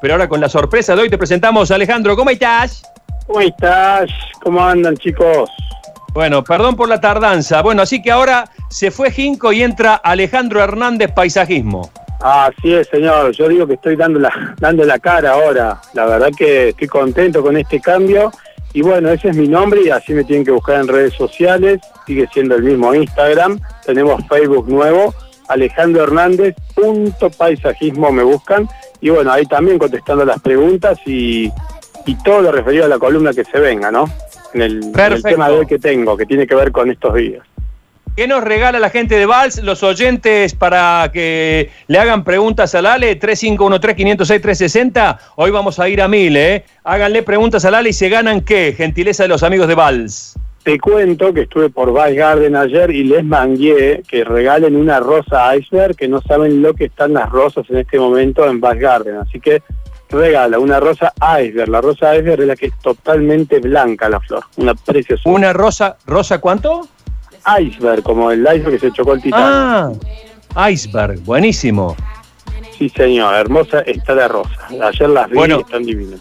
pero ahora con la sorpresa de hoy te presentamos a Alejandro. ¿Cómo estás? ¿Cómo estás? ¿Cómo andan, chicos? Bueno, perdón por la tardanza. Bueno, así que ahora se fue Jinco y entra Alejandro Hernández Paisajismo. Así es, señor. Yo digo que estoy dando la, dando la cara ahora. La verdad que estoy contento con este cambio. Y bueno, ese es mi nombre y así me tienen que buscar en redes sociales. Sigue siendo el mismo Instagram. Tenemos Facebook nuevo. Alejandro Hernández, punto paisajismo me buscan. Y bueno, ahí también contestando las preguntas y, y todo lo referido a la columna que se venga, ¿no? En el, en el tema de hoy que tengo, que tiene que ver con estos días. ¿Qué nos regala la gente de Vals, los oyentes, para que le hagan preguntas al Ale? 3513-506-360. Hoy vamos a ir a mil, ¿eh? Háganle preguntas al Ale y se ganan qué? Gentileza de los amigos de Vals. Te cuento que estuve por Vice Garden ayer y les mangué que regalen una rosa iceberg, que no saben lo que están las rosas en este momento en Vice Garden. Así que regala una rosa iceberg. La rosa iceberg es la que es totalmente blanca la flor, una preciosa. ¿Una rosa, rosa cuánto? Iceberg, como el iceberg que se chocó el titán. Ah, iceberg, buenísimo. Sí, señor, hermosa está de rosa. Ayer las vi Bueno. y están divinas.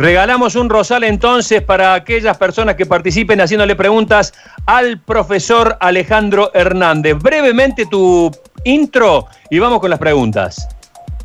Regalamos un rosal entonces para aquellas personas que participen haciéndole preguntas al profesor Alejandro Hernández. Brevemente tu intro y vamos con las preguntas.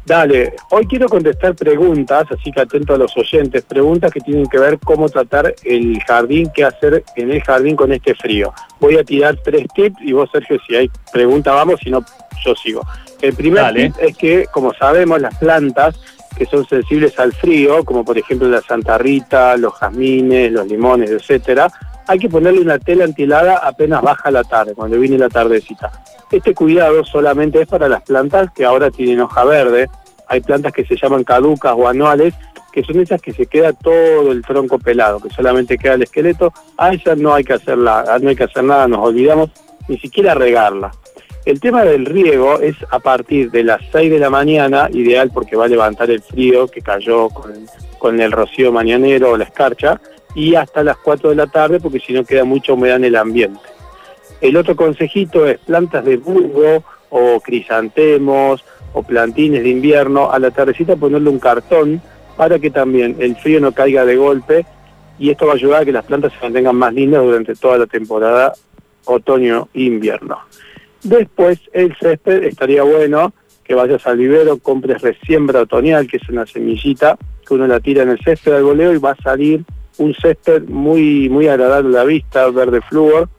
Dale, hoy quiero contestar preguntas, así que atento a los oyentes, preguntas que tienen que ver cómo tratar el jardín, qué hacer en el jardín con este frío. Voy a tirar tres tips y vos, Sergio, si hay pregunta, vamos, si no, yo sigo. El primer Dale. tip es que, como sabemos, las plantas que son sensibles al frío, como por ejemplo la Santa Rita, los jazmines, los limones, etcétera, hay que ponerle una tela antihelada apenas baja la tarde, cuando viene la tardecita. Este cuidado solamente es para las plantas que ahora tienen hoja verde. Hay plantas que se llaman caducas o anuales, que son esas que se queda todo el tronco pelado, que solamente queda el esqueleto. A esas no hay que hacerla, no hay que hacer nada, nos olvidamos ni siquiera regarla. El tema del riego es a partir de las 6 de la mañana, ideal porque va a levantar el frío que cayó con, el rocío mañanero o la escarcha, y hasta las 4 de la tarde porque si no queda mucha humedad en el ambiente. El otro consejito es plantas de bulbo o crisantemos o plantines de invierno, a la tardecita ponerle un cartón para que también el frío no caiga de golpe y esto va a ayudar a que las plantas se mantengan más lindas durante toda la temporada otoño-invierno. Después el césped estaría bueno que vayas al vivero, compres resiembra otoñal, que es una semillita que uno la tira en el césped al goleo y va a salir un césped muy, muy agradable a la vista, verde flúor,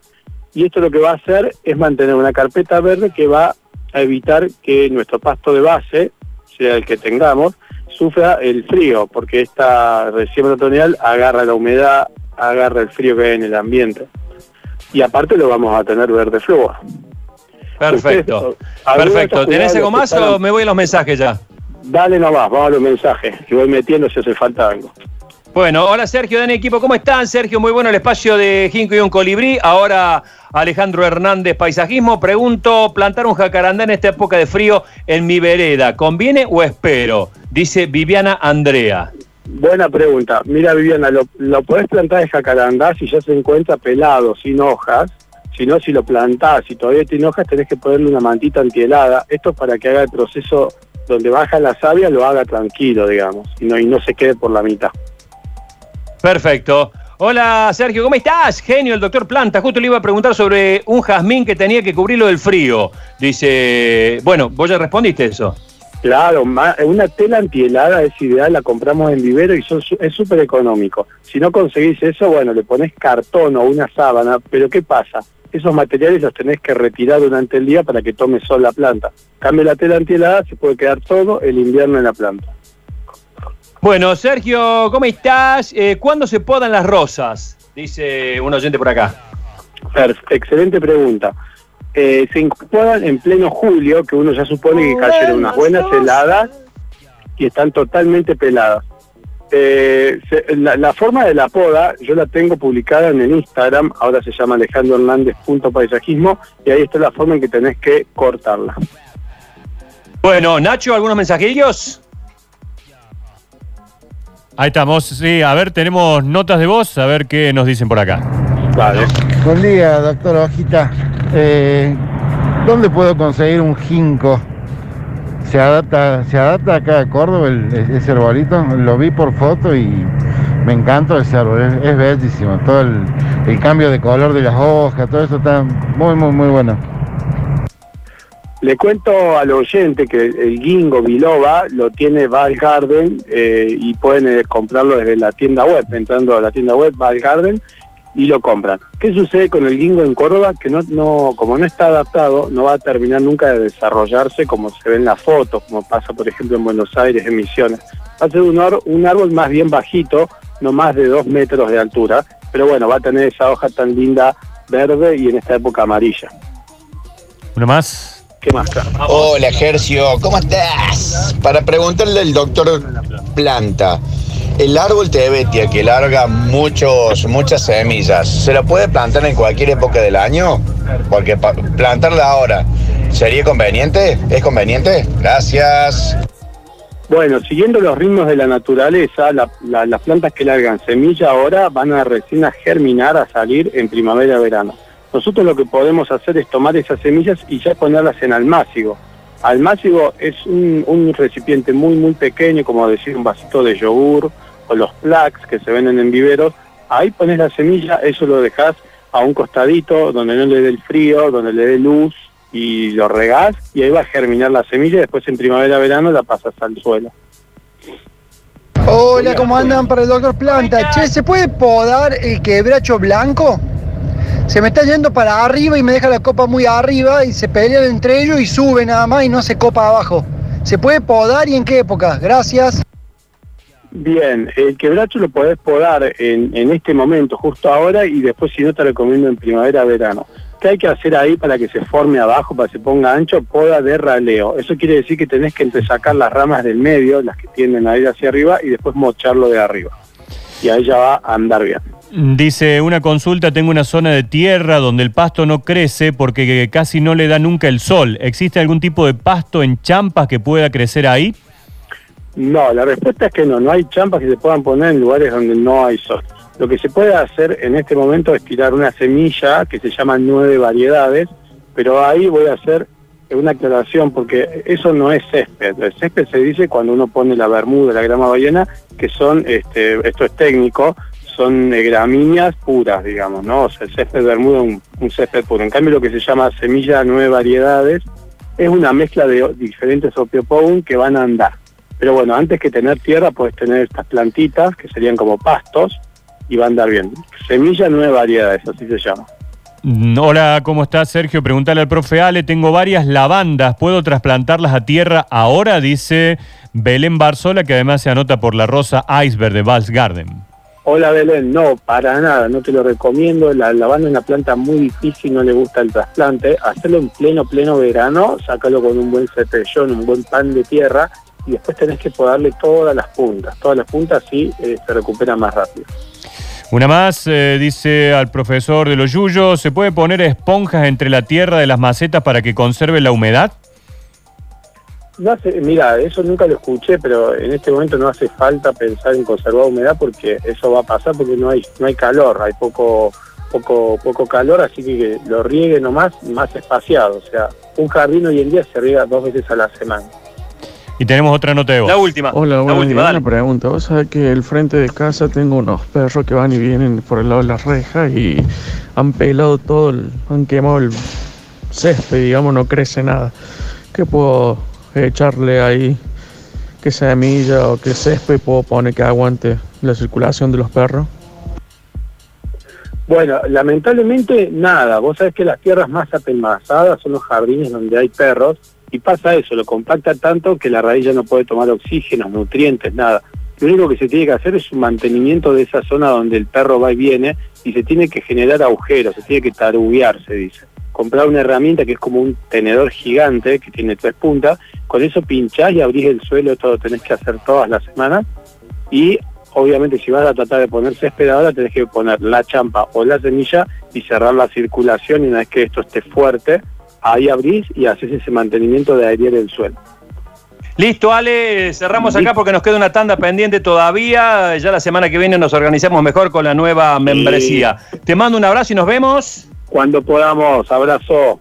y esto lo que va a hacer es mantener una carpeta verde que va a evitar que nuestro pasto de base, sea el que tengamos, sufra el frío, porque esta resiembra otoñal agarra la humedad, agarra el frío que hay en el ambiente. Y aparte lo vamos a tener verde flúor. Perfecto. Ustedes, ¿alguno de Perfecto. ¿Tenés algo más están- o me voy a los mensajes ya? Dale nomás, vamos a los mensajes, que voy metiendo si hace falta algo. Bueno, hola Sergio, Dani Equipo, ¿cómo están? Sergio, muy bueno el espacio de Jinco y un colibrí. Ahora Alejandro Hernández, paisajismo. Pregunto, plantar un jacarandá en esta época de frío en mi vereda, ¿conviene o espero? Dice Viviana Andrea. Buena pregunta. Mira, Viviana, lo, lo podés plantar de jacarandá si ya se encuentra pelado, sin hojas. Si no, si lo plantás, si todavía tiene hojas, tenés que ponerle una mantita antihelada. Esto es para que haga el proceso donde baja la savia, lo haga tranquilo, digamos, y no, y no se quede por la mitad. Perfecto. Hola Sergio, ¿cómo estás? Genio, el doctor Planta. Justo le iba a preguntar sobre un jazmín que tenía que cubrirlo del frío. Dice, bueno, vos ya respondiste eso. Claro, una tela antihelada es ideal, la compramos en vivero y son es súper económico. Si no conseguís eso, bueno, le pones cartón o una sábana, pero ¿qué pasa? Esos materiales los tenés que retirar durante el día para que tome sol la planta. Cambio la tela antihelada, se puede quedar todo el invierno en la planta. Bueno, Sergio, ¿cómo estás? Eh, ¿Cuándo se podan las rosas? Dice un oyente por acá. Excelente pregunta. Eh, se incorporan en pleno julio, que uno ya supone que cayeron unas buenas heladas y están totalmente peladas. Eh, se- la, la forma de la poda yo la tengo publicada en el Instagram, ahora se llama Alejandro Hernández punto paisajismo y ahí está la forma en que tenés que cortarla. Bueno, Nacho, ¿algunos mensajillos? Ahí estamos, sí, a ver, tenemos notas de voz, a ver qué nos dicen por acá. Vale. Buen día, doctor Hojita. Eh, ¿Dónde puedo conseguir un ginkgo se adapta, se adapta acá a Córdoba el- ese arbolito, lo vi por foto y me encanta ese árbol, es, bellísimo, todo el, el cambio de color de las hojas, todo eso está muy, muy, muy bueno. Le cuento al oyente que el Gingo Biloba lo tiene Val Garden eh, y pueden eh, comprarlo desde la tienda web, entrando a la tienda web Val Garden y lo compran. ¿Qué sucede con el Gingo en Córdoba? Que no, no, como no está adaptado, no va a terminar nunca de desarrollarse como se ve en las fotos, como pasa por ejemplo en Buenos Aires, en Misiones. Va a ser un, árbol más bien bajito, no más de dos metros de altura, pero bueno, va a tener esa hoja tan linda verde y en esta época amarilla. Una más. ¿Qué más? Hola, Gercio, ¿cómo estás? Para preguntarle al doctor Planta, el árbol tebetia que larga muchos, muchas semillas, ¿se lo puede plantar en cualquier época del año? Porque plantarla ahora, ¿sería conveniente? ¿Es conveniente? Gracias. Bueno, siguiendo los ritmos de la naturaleza, la- la- las plantas que largan semilla ahora van a recién a germinar, a salir en primavera-verano. Nosotros lo que podemos hacer es tomar esas semillas y ya ponerlas en almácigo. Almácigo es un, un recipiente muy, muy pequeño, como decir un vasito de yogur o los plaques que se venden en viveros. Ahí pones la semilla, eso lo dejas a un costadito donde no le dé el frío, donde le dé luz y lo regás y ahí va a germinar la semilla y después en primavera-verano la pasas al suelo. Hola, ¿cómo andan para el doctor Planta? Che, ¿se puede podar el quebracho blanco? Se me está yendo para arriba y me deja la copa muy arriba y se pelean entre ellos y sube nada más y no se copa abajo. ¿Se puede podar y en qué época? Gracias. Bien, el quebracho lo podés podar en, en este momento, justo ahora, y después si no te recomiendo en primavera-verano. ¿Qué hay que hacer ahí para que se forme abajo, para que se ponga ancho? Poda de raleo. Eso quiere decir que tenés que entresacar las ramas del medio, las que tienden a ir hacia arriba, y después mocharlo de arriba. Y ahí ya va a andar bien. Dice, una consulta, tengo una zona de tierra donde el pasto no crece porque casi no le da nunca el sol. ¿Existe algún tipo de pasto en champas que pueda crecer ahí? No, la respuesta es que no, no hay champas que se puedan poner en lugares donde no hay sol. Lo que se puede hacer en este momento es tirar una semilla que se llama nueve variedades, pero ahí voy a hacer una aclaración porque eso no es césped. El césped se dice cuando uno pone la bermuda, la grama ballena, que son, este, esto es técnico, son eh, gramíneas puras, digamos, ¿no? O sea, el césped bermuda es un, un césped puro. En cambio, lo que se llama semilla nueve variedades es una mezcla de diferentes opiopón que van a andar. Pero bueno, antes que tener tierra, puedes tener estas plantitas que serían como pastos y va a andar bien. Semilla nueve variedades, así se llama. Mm, Hola, ¿cómo estás, Sergio? Pregúntale al profe Ale. Tengo varias lavandas. ¿Puedo trasplantarlas a tierra ahora? Dice Belén Barzola, que además se anota por la rosa Iceberg de Vals Garden. Hola Belén, no, para nada, no te lo recomiendo. La lavanda es una planta muy difícil, no le gusta el trasplante. Hacerlo en pleno, pleno verano, sácalo con un buen cepellón, un buen pan de tierra y después tenés que podarle todas las puntas. Todas las puntas sí eh, se recuperan más rápido. Una más, eh, dice al profesor de los yuyos, ¿se puede poner esponjas entre la tierra de las macetas para que conserve la humedad? No hace, mira, eso nunca lo escuché, pero en este momento no hace falta pensar en conservar humedad porque eso va a pasar porque no hay no hay calor, hay poco poco poco calor, así que, que lo riegue nomás más espaciado, o sea, un jardín hoy en día se riega dos veces a la semana. Y tenemos otra nota de voz. La última. Hola, la última, dale. Una pregunta. Vos sabés que el frente de casa tengo unos perros que van y vienen por el lado de las rejas y han pelado todo, el- han quemado el césped, digamos, no crece nada. ¿Qué puedo echarle ahí? ¿Qué semilla o qué césped puedo poner que aguante la circulación de los perros? Bueno, lamentablemente nada, vos sabés que las tierras más apelmazadas son los jardines donde hay perros y pasa eso, lo compacta tanto que la raíz ya no puede tomar oxígeno, nutrientes, nada. Lo único que se tiene que hacer es un mantenimiento de esa zona donde el perro va y viene y se tiene que generar agujeros, se tiene que taruguear, se dice. Comprar una herramienta que es como un tenedor gigante que tiene tres puntas, con eso pinchás y abrís el suelo, esto lo tenés que hacer todas las semanas y obviamente si vas a tratar de poner césped ahora tenés que poner la champa o la semilla y cerrar la circulación y una vez que esto esté fuerte, ahí abrís y haces ese mantenimiento de airear el suelo. Listo, Ale, cerramos acá porque nos queda una tanda pendiente todavía. Ya la semana que viene nos organizamos mejor con la nueva membresía. Te mando un abrazo y nos vemos. Cuando podamos, abrazo.